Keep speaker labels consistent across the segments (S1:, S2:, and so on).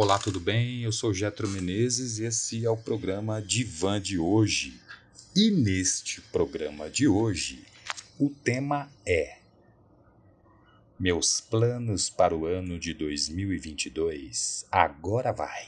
S1: Olá, tudo bem? Eu sou Getro Menezes e esse é o programa Divan de hoje. E neste programa de hoje, o tema é Meus planos para o ano de 2022. Agora vai!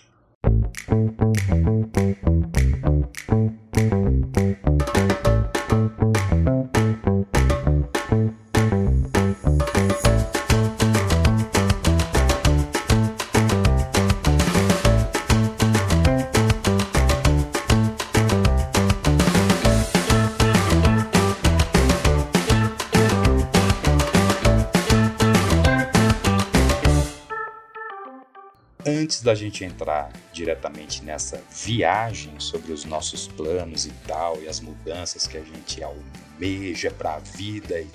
S1: Antes da gente entrar diretamente nessa viagem sobre os nossos planos e tal, e as mudanças que a gente almeja para a vida e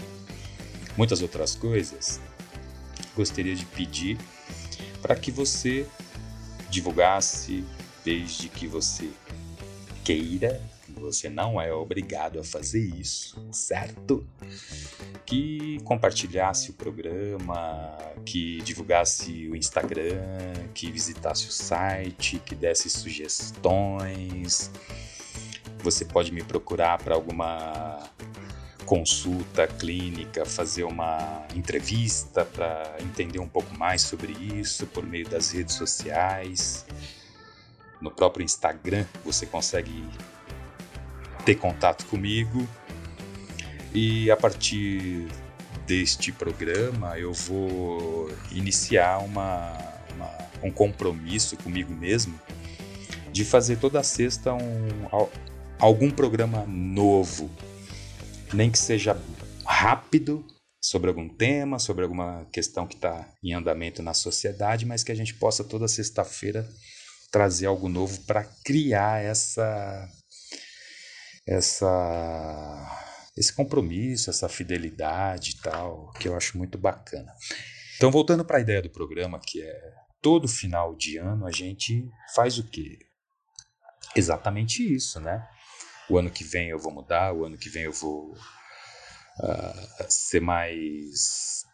S1: muitas outras coisas, gostaria de pedir para que você divulgasse, desde que você queira, você não é obrigado a fazer isso, certo? que compartilhasse o programa, que divulgasse o Instagram, que visitasse o site, que desse sugestões. Você pode me procurar para alguma consulta clínica, fazer uma entrevista para entender um pouco mais sobre isso por meio das redes sociais. No próprio Instagram você consegue ter contato comigo. E a partir deste programa eu vou iniciar uma, uma, um compromisso comigo mesmo de fazer toda sexta um, algum programa novo, nem que seja rápido sobre algum tema, sobre alguma questão que está em andamento na sociedade, mas que a gente possa toda sexta-feira trazer algo novo para criar essa essa esse compromisso, essa fidelidade e tal, que eu acho muito bacana. Então, voltando para a ideia do programa, que é todo final de ano a gente faz o quê? Exatamente isso, né? O ano que vem eu vou mudar, o ano que vem eu vou uh, ser mais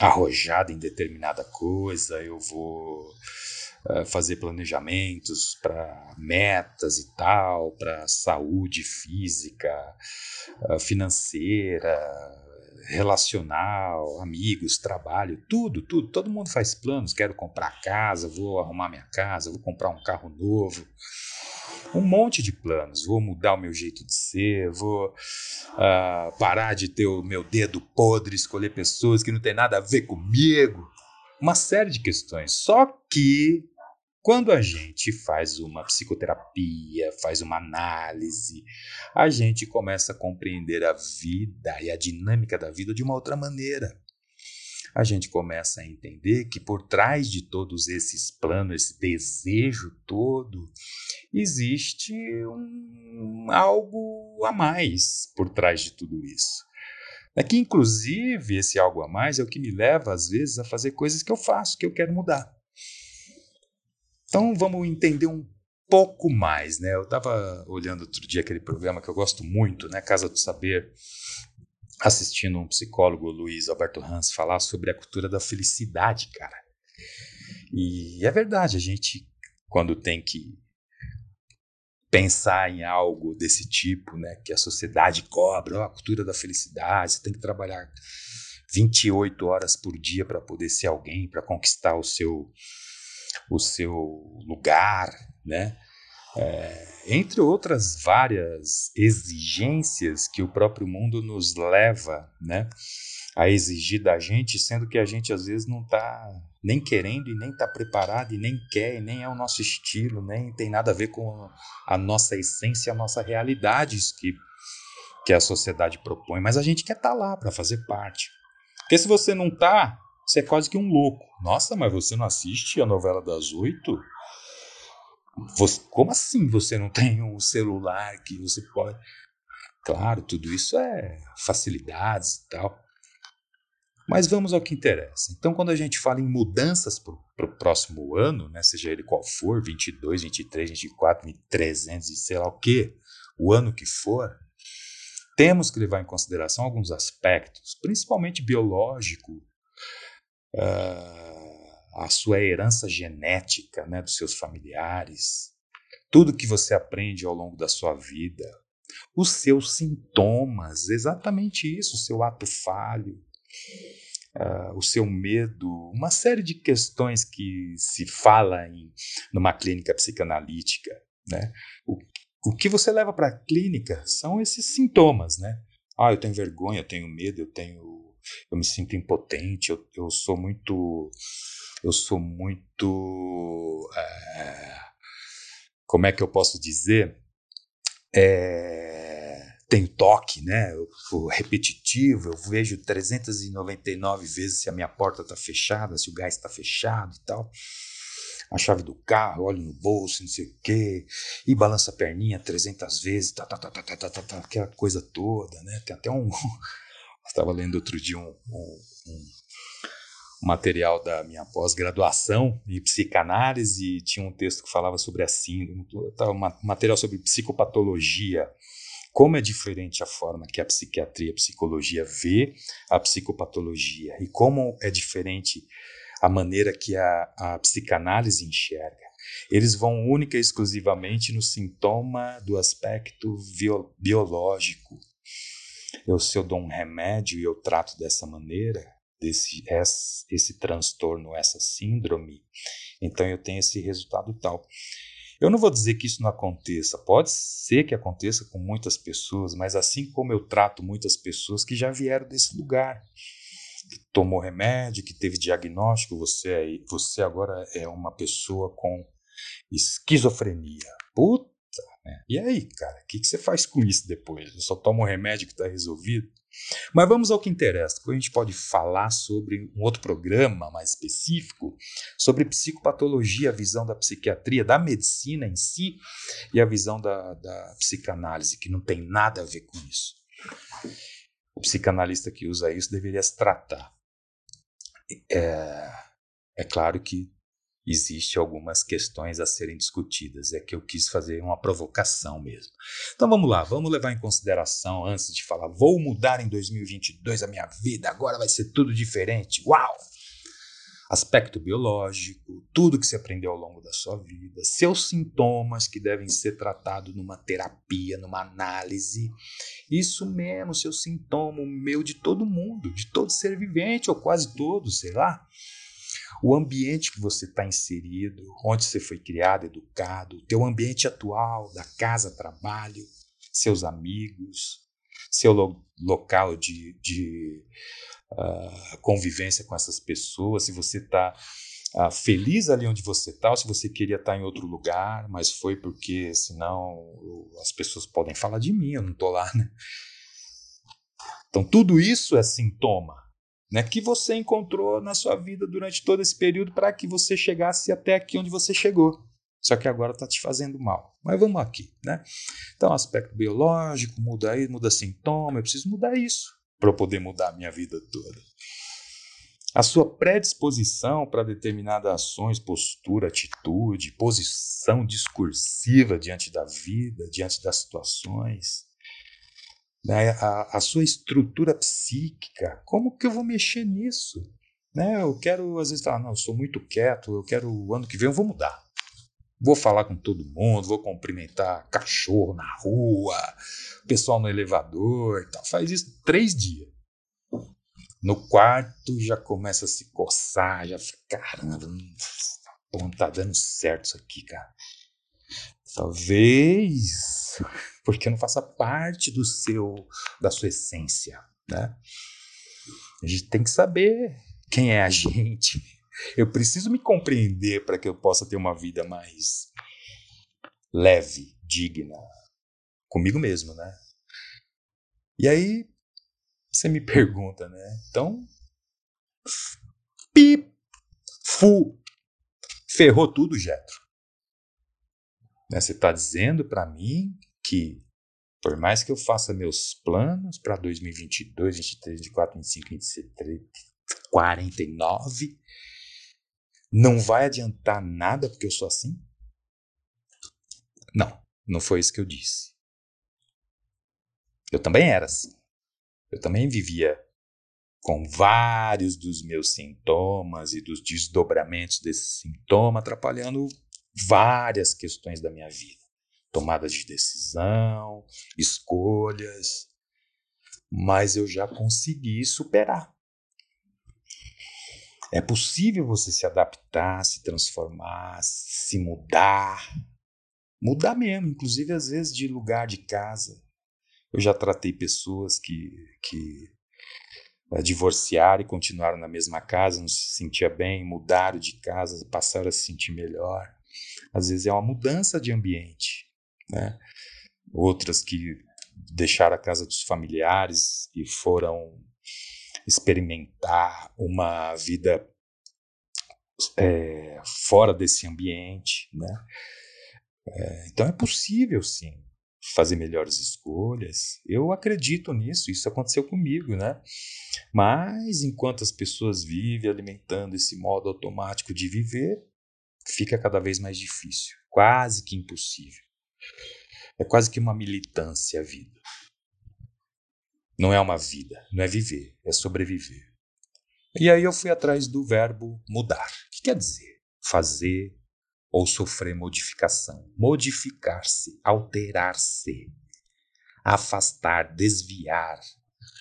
S1: arrojado em determinada coisa, eu vou uh, fazer planejamentos para metas e tal, para saúde física, uh, financeira, relacional, amigos, trabalho, tudo, tudo. Todo mundo faz planos. Quero comprar casa, vou arrumar minha casa, vou comprar um carro novo. Um monte de planos. Vou mudar o meu jeito de ser, vou uh, parar de ter o meu dedo podre, escolher pessoas que não tem nada a ver comigo. Uma série de questões. Só que quando a gente faz uma psicoterapia, faz uma análise, a gente começa a compreender a vida e a dinâmica da vida de uma outra maneira. A gente começa a entender que por trás de todos esses planos, esse desejo todo, existe um, algo a mais por trás de tudo isso. É que, inclusive, esse algo a mais é o que me leva, às vezes, a fazer coisas que eu faço, que eu quero mudar. Então vamos entender um pouco mais, né? Eu estava olhando outro dia aquele programa que eu gosto muito, né? Casa do Saber, assistindo um psicólogo, Luiz Alberto Hans, falar sobre a cultura da felicidade, cara. E é verdade, a gente, quando tem que pensar em algo desse tipo, né, que a sociedade cobra, a cultura da felicidade, você tem que trabalhar 28 horas por dia para poder ser alguém, para conquistar o seu o seu lugar, né? É, entre outras várias exigências que o próprio mundo nos leva né, a exigir da gente, sendo que a gente às vezes não está nem querendo e nem está preparado e nem quer, e nem é o nosso estilo, nem tem nada a ver com a nossa essência, a nossa realidade que, que a sociedade propõe, mas a gente quer estar tá lá para fazer parte. Porque se você não está, você é quase que um louco. Nossa, mas você não assiste a novela das oito? Você, como assim você não tem um celular que você pode. Claro, tudo isso é facilidades e tal. Mas vamos ao que interessa. Então, quando a gente fala em mudanças para o próximo ano, né, seja ele qual for, 22, 23, 24, 300 e sei lá o que, o ano que for, temos que levar em consideração alguns aspectos, principalmente biológico, uh, a sua herança genética, né, dos seus familiares, tudo que você aprende ao longo da sua vida, os seus sintomas, exatamente isso, o seu ato falho, uh, o seu medo, uma série de questões que se fala em numa clínica psicanalítica, né? O, o que você leva para a clínica são esses sintomas, né? Ah, eu tenho vergonha, eu tenho medo, eu tenho, eu me sinto impotente, eu, eu sou muito. Eu sou muito. É, como é que eu posso dizer? É, tenho toque, né? Eu sou repetitivo, eu vejo 399 vezes se a minha porta está fechada, se o gás está fechado e tal a chave do carro, olho no bolso, não sei o quê, e balança a perninha 300 vezes, tá, tá, tá, tá, tá, tá, tá, tá, aquela coisa toda, né? Tem até um. Estava lendo outro dia um, um, um material da minha pós-graduação em psicanálise e tinha um texto que falava sobre a síndrome, um material sobre psicopatologia como é diferente a forma que a psiquiatria a psicologia vê a psicopatologia e como é diferente a maneira que a, a psicanálise enxerga. Eles vão única e exclusivamente no sintoma do aspecto bio, biológico. Eu, se eu dou um remédio e eu trato dessa maneira, desse, esse, esse transtorno, essa síndrome, então eu tenho esse resultado tal. Eu não vou dizer que isso não aconteça, pode ser que aconteça com muitas pessoas, mas assim como eu trato muitas pessoas que já vieram desse lugar, que tomou remédio, que teve diagnóstico, você, é, você agora é uma pessoa com esquizofrenia. Puta, né? E aí, cara, o que, que você faz com isso depois? Eu só tomo um remédio que está resolvido? Mas vamos ao que interessa. Depois a gente pode falar sobre um outro programa mais específico, sobre psicopatologia, a visão da psiquiatria, da medicina em si e a visão da, da psicanálise, que não tem nada a ver com isso. O psicanalista que usa isso deveria se tratar. É, é claro que existe algumas questões a serem discutidas. É que eu quis fazer uma provocação mesmo. Então vamos lá, vamos levar em consideração antes de falar, vou mudar em 2022 a minha vida, agora vai ser tudo diferente. Uau! Aspecto biológico, tudo que você aprendeu ao longo da sua vida, seus sintomas que devem ser tratados numa terapia, numa análise. Isso mesmo, seu sintoma, o meu de todo mundo, de todo ser vivente, ou quase todo, sei lá o ambiente que você está inserido, onde você foi criado, educado, teu ambiente atual, da casa, trabalho, seus amigos, seu lo local de, de uh, convivência com essas pessoas, se você está uh, ah, feliz ali onde você está, ou se você queria estar tá em outro lugar, mas foi porque senão as pessoas podem falar de mim, eu não estou lá, né? Então tudo isso é sintoma né, que você encontrou na sua vida durante todo esse período para que você chegasse até aqui onde você chegou. Só que agora está te fazendo mal. Mas vamos aqui, né? Então, aspecto biológico, muda aí, muda sintoma, eu preciso mudar isso para eu poder mudar a minha vida toda. A sua predisposição para determinadas ações, postura, atitude, posição discursiva diante da vida, diante das situações, né, a, a, sua estrutura psíquica, como que eu vou mexer nisso? Né, eu quero, às vezes, falar, não, eu sou muito quieto, eu quero, o ano que vem eu vou mudar. Vou falar com todo mundo, vou cumprimentar cachorro na rua, pessoal no elevador e tal. Faz isso três dias. No quarto já começa a se coçar, já fica, caramba, não tá dando certo isso aqui, cara. Talvez porque não faça parte do seu da sua essência, né? A gente tem que saber quem é a gente. Eu preciso me compreender para que eu possa ter uma vida mais leve, digna, comigo mesmo, né? E aí você me pergunta, né? Então, pi, fu, ferrou tudo, Jetro. Né? Você está dizendo para mim que, por mais que eu faça meus planos para 2022, 23, 24, 25, 26, 49, não vai adiantar nada porque eu sou assim? Não, não foi isso que eu disse. Eu também era assim. Eu também vivia com vários dos meus sintomas e dos desdobramentos desse sintoma atrapalhando várias questões da minha vida. Tomada de decisão, escolhas, mas eu já consegui superar. É possível você se adaptar, se transformar, se mudar. Mudar mesmo, inclusive às vezes de lugar de casa. Eu já tratei pessoas que, que uh, divorciaram e continuaram na mesma casa, não se sentia bem, mudaram de casa, passaram a se sentir melhor. Às vezes é uma mudança de ambiente, né? Outras que deixaram a casa dos familiares e foram experimentar uma vida é, fora desse ambiente, né? É, então é possível sim fazer melhores escolhas. Eu acredito nisso, isso aconteceu comigo, né? Mas enquanto as pessoas vivem alimentando esse modo automático de viver, fica cada vez mais difícil, quase que impossível. É quase que uma militância a vida. Não é uma vida, não é viver, é sobreviver. E aí eu fui atrás do verbo mudar, que quer dizer fazer ou sofrer modificação, modificar-se, alterar-se, afastar, desviar,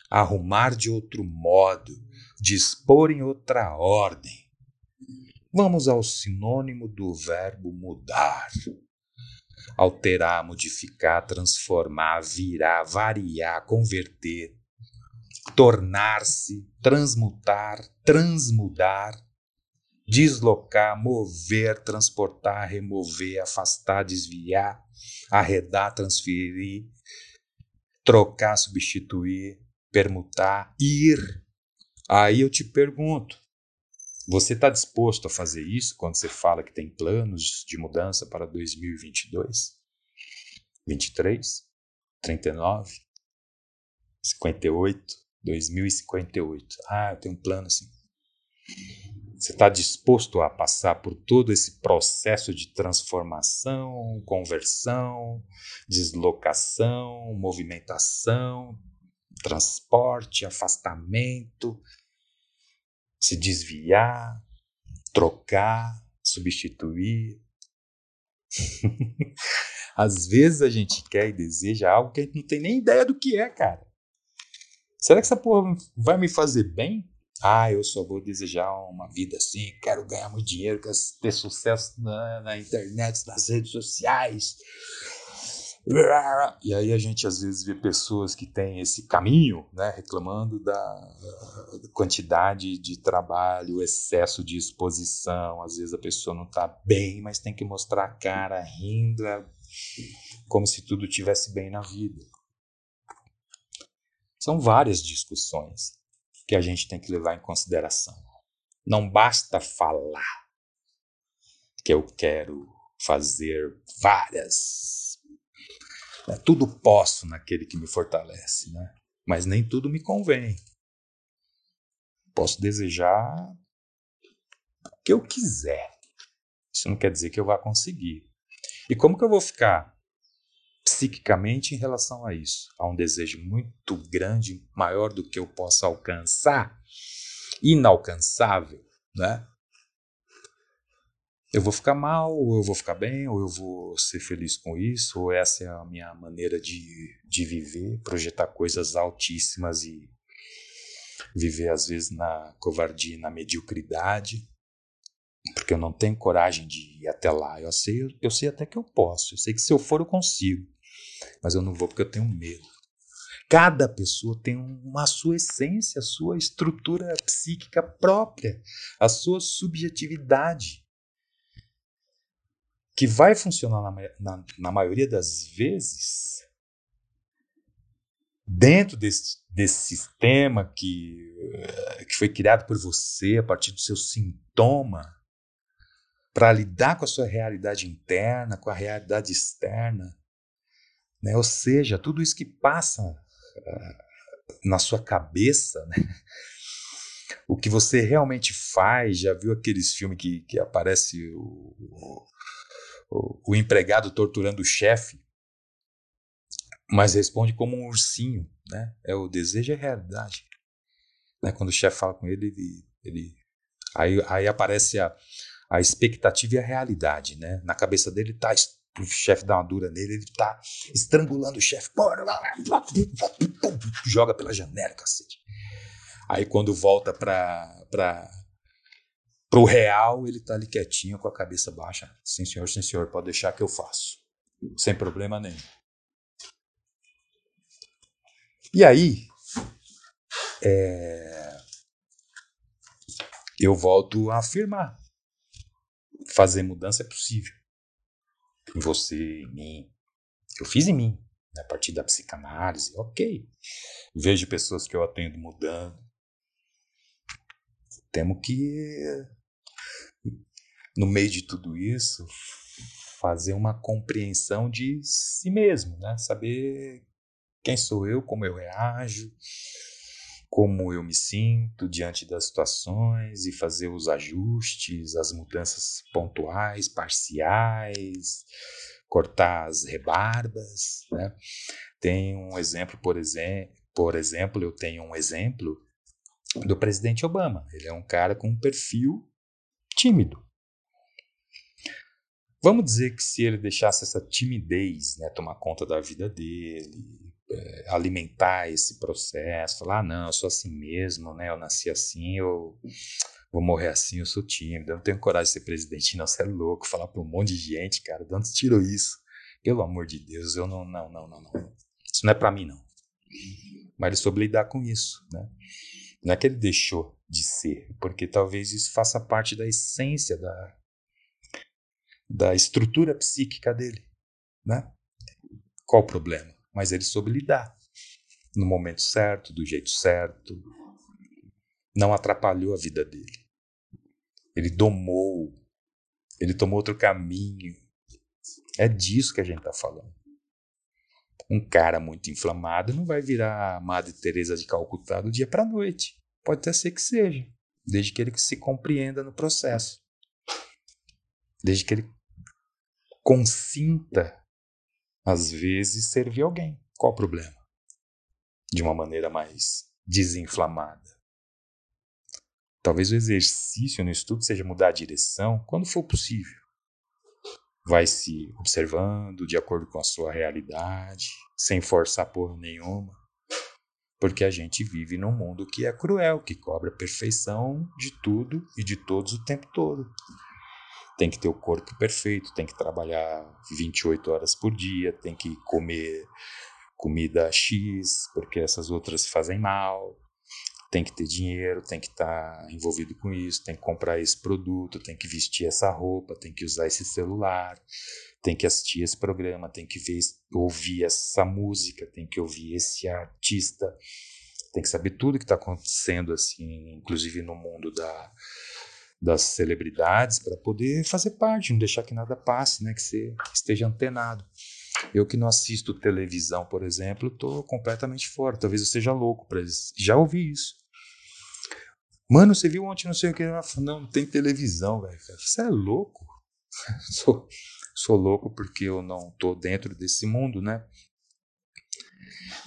S1: arrumar de outro modo, dispor em outra ordem. Vamos ao sinônimo do verbo mudar. Alterar, modificar, transformar, virar, variar, converter, tornar-se, transmutar, transmudar, deslocar, mover, transportar, remover, afastar, desviar, arredar, transferir, trocar, substituir, permutar, ir. Aí eu te pergunto: você está disposto a fazer isso quando você fala que tem planos de mudança para 2022? 23? 39? 58? 2058. Ah, eu tenho um plano assim. Você está disposto a passar por todo esse processo de transformação, conversão, deslocação, movimentação, transporte, afastamento, se desviar, trocar, substituir? Às vezes a gente quer e deseja algo que a gente não tem nem ideia do que é, cara. Será que essa porra vai me fazer bem? Ah, eu só vou desejar uma vida assim, quero ganhar muito dinheiro, quero ter sucesso na, na internet, nas redes sociais. E aí a gente às vezes vê pessoas que têm esse caminho, né, reclamando da quantidade de trabalho, excesso de exposição. Às vezes a pessoa não está bem, mas tem que mostrar a cara rindo, como se tudo tivesse bem na vida. São várias discussões que a gente tem que levar em consideração. Não basta falar que eu quero fazer várias. Né? Tudo posso naquele que me fortalece, né? mas nem tudo me convém. Posso desejar o que eu quiser. Isso não quer dizer que eu vá conseguir. E como que eu vou ficar psiquicamente em relação a isso, a um desejo muito grande, maior do que eu possa alcançar, inalcançável, né? Eu vou ficar mal, ou eu vou ficar bem, ou eu vou ser feliz com isso, ou essa é a minha maneira de, de viver, projetar coisas altíssimas e viver às vezes na covardia na mediocridade, porque eu não tenho coragem de ir até lá. Eu sei, eu sei até que eu posso, eu sei que se eu for eu consigo mas eu não vou porque eu tenho medo. Cada pessoa tem uma sua essência, a sua estrutura psíquica própria, a sua subjetividade, que vai funcionar na, na, na maioria das vezes dentro desse, desse sistema que, eh, que foi criado por você a partir do seu sintoma para lidar com a sua realidade interna, com a realidade externa né? Ou seja, tudo isso que passa uh, na sua cabeça, né? o que você realmente faz, já viu aqueles filmes que, que aparece o, o, o empregado torturando o chefe, mas responde como um ursinho, né? É o desejo a realidade. Né? Quando o chefe fala com ele, ele, ele aí, aí aparece a, a expectativa e a realidade, né? Na cabeça dele tá o chefe dá uma dura nele, ele tá estrangulando o chefe, joga pela janela, cacete. Aí quando volta para o real, ele tá ali quietinho com a cabeça baixa. Sim, senhor, sim, senhor, pode deixar que eu faço. Sem problema nenhum. E aí, é, eu volto a afirmar: fazer mudança é possível. Em você, em mim. Eu fiz em mim, né, a partir da psicanálise, ok. Vejo pessoas que eu atendo mudando. Temos que, no meio de tudo isso, fazer uma compreensão de si mesmo, né? Saber quem sou eu, como eu reajo, como eu me sinto diante das situações e fazer os ajustes, as mudanças pontuais, parciais, cortar as rebarbas. Né? Tem um exemplo, por, exe por exemplo, eu tenho um exemplo do presidente Obama. Ele é um cara com um perfil tímido. Vamos dizer que se ele deixasse essa timidez né, tomar conta da vida dele, é, alimentar esse processo, falar, ah, não, eu sou assim mesmo, né? Eu nasci assim, eu vou morrer assim, eu sou tímido, eu não tenho coragem de ser presidente, não, você é louco, falar para um monte de gente, cara, de onde tirou isso? Pelo amor de Deus, eu não, não, não, não, não. Isso não é para mim, não. Mas ele soube lidar com isso, né? Não é que ele deixou de ser, porque talvez isso faça parte da essência da, da estrutura psíquica dele, né? Qual o problema? mas ele soube lidar no momento certo, do jeito certo. Não atrapalhou a vida dele. Ele domou, ele tomou outro caminho. É disso que a gente está falando. Um cara muito inflamado não vai virar a Madre Teresa de Calcutá do dia para noite. Pode até ser que seja, desde que ele se compreenda no processo. Desde que ele consinta às vezes, servir alguém. Qual o problema? De uma maneira mais desinflamada. Talvez o exercício no estudo seja mudar a direção quando for possível. Vai se observando de acordo com a sua realidade, sem forçar porra nenhuma. Porque a gente vive num mundo que é cruel, que cobra perfeição de tudo e de todos o tempo todo tem que ter o corpo perfeito, tem que trabalhar 28 horas por dia, tem que comer comida X, porque essas outras fazem mal, tem que ter dinheiro, tem que estar tá envolvido com isso, tem que comprar esse produto, tem que vestir essa roupa, tem que usar esse celular, tem que assistir esse programa, tem que ver, ouvir essa música, tem que ouvir esse artista, tem que saber tudo que está acontecendo, assim, inclusive no mundo da das celebridades para poder fazer parte, não deixar que nada passe, né? Que você esteja antenado. Eu que não assisto televisão, por exemplo, estou completamente fora. Talvez eu seja louco para isso. Já ouvi isso. Mano, você viu ontem não sei o que? Não, não tem televisão, velho. Você é louco? sou, sou louco porque eu não estou dentro desse mundo, né?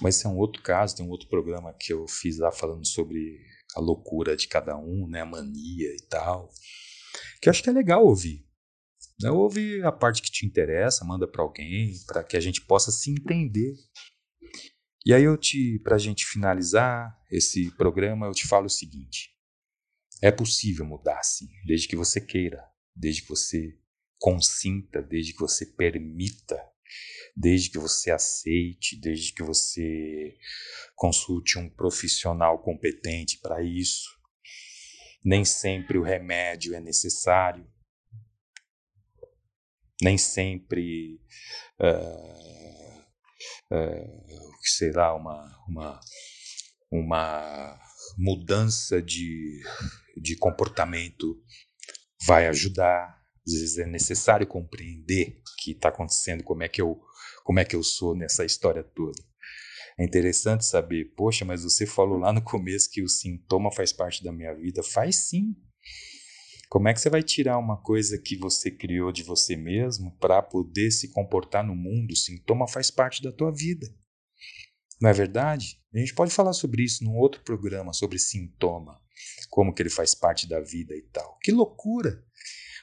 S1: Mas é um outro caso, tem um outro programa que eu fiz lá falando sobre a loucura de cada um, né, a mania e tal, que eu acho que é legal ouvir. Né? Ouve a parte que te interessa, manda para alguém, para que a gente possa se entender. E aí eu te, para a gente finalizar esse programa, eu te falo o seguinte: é possível mudar, sim, desde que você queira, desde que você consinta, desde que você permita desde que você aceite, desde que você consulte um profissional competente para isso. Nem sempre o remédio é necessário, nem sempre, uh, uh, sei lá, uma, uma, uma mudança de, de comportamento vai ajudar. Às vezes é necessário compreender o que está acontecendo, como é que eu como é que eu sou nessa história toda. É interessante saber, poxa, mas você falou lá no começo que o sintoma faz parte da minha vida. Faz sim. Como é que você vai tirar uma coisa que você criou de você mesmo para poder se comportar no mundo? O sintoma faz parte da tua vida. Não é verdade? A gente pode falar sobre isso num outro programa, sobre sintoma, como que ele faz parte da vida e tal. Que loucura!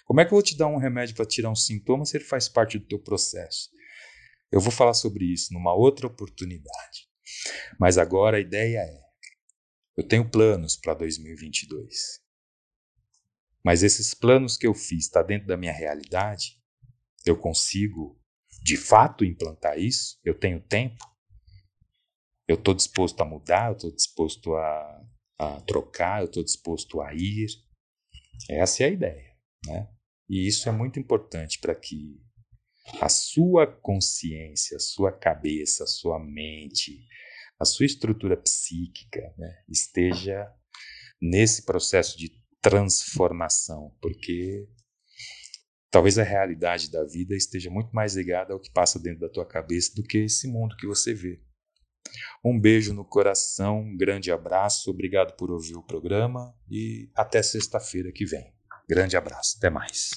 S1: Como é que eu vou te dar um remédio para tirar um sintoma se ele faz parte do teu processo? Eu vou falar sobre isso numa outra oportunidade. Mas agora a ideia é: eu tenho planos para 2022. Mas esses planos que eu fiz estão tá dentro da minha realidade? Eu consigo de fato implantar isso? Eu tenho tempo? Eu estou disposto a mudar? Eu estou disposto a, a trocar? Eu estou disposto a ir? Essa é a ideia, né? E isso é muito importante para que a sua consciência, a sua cabeça, a sua mente, a sua estrutura psíquica né, esteja nesse processo de transformação, porque talvez a realidade da vida esteja muito mais ligada ao que passa dentro da tua cabeça do que esse mundo que você vê. Um beijo no coração, um grande abraço, obrigado por ouvir o programa e até sexta-feira que vem. Grande abraço, até mais.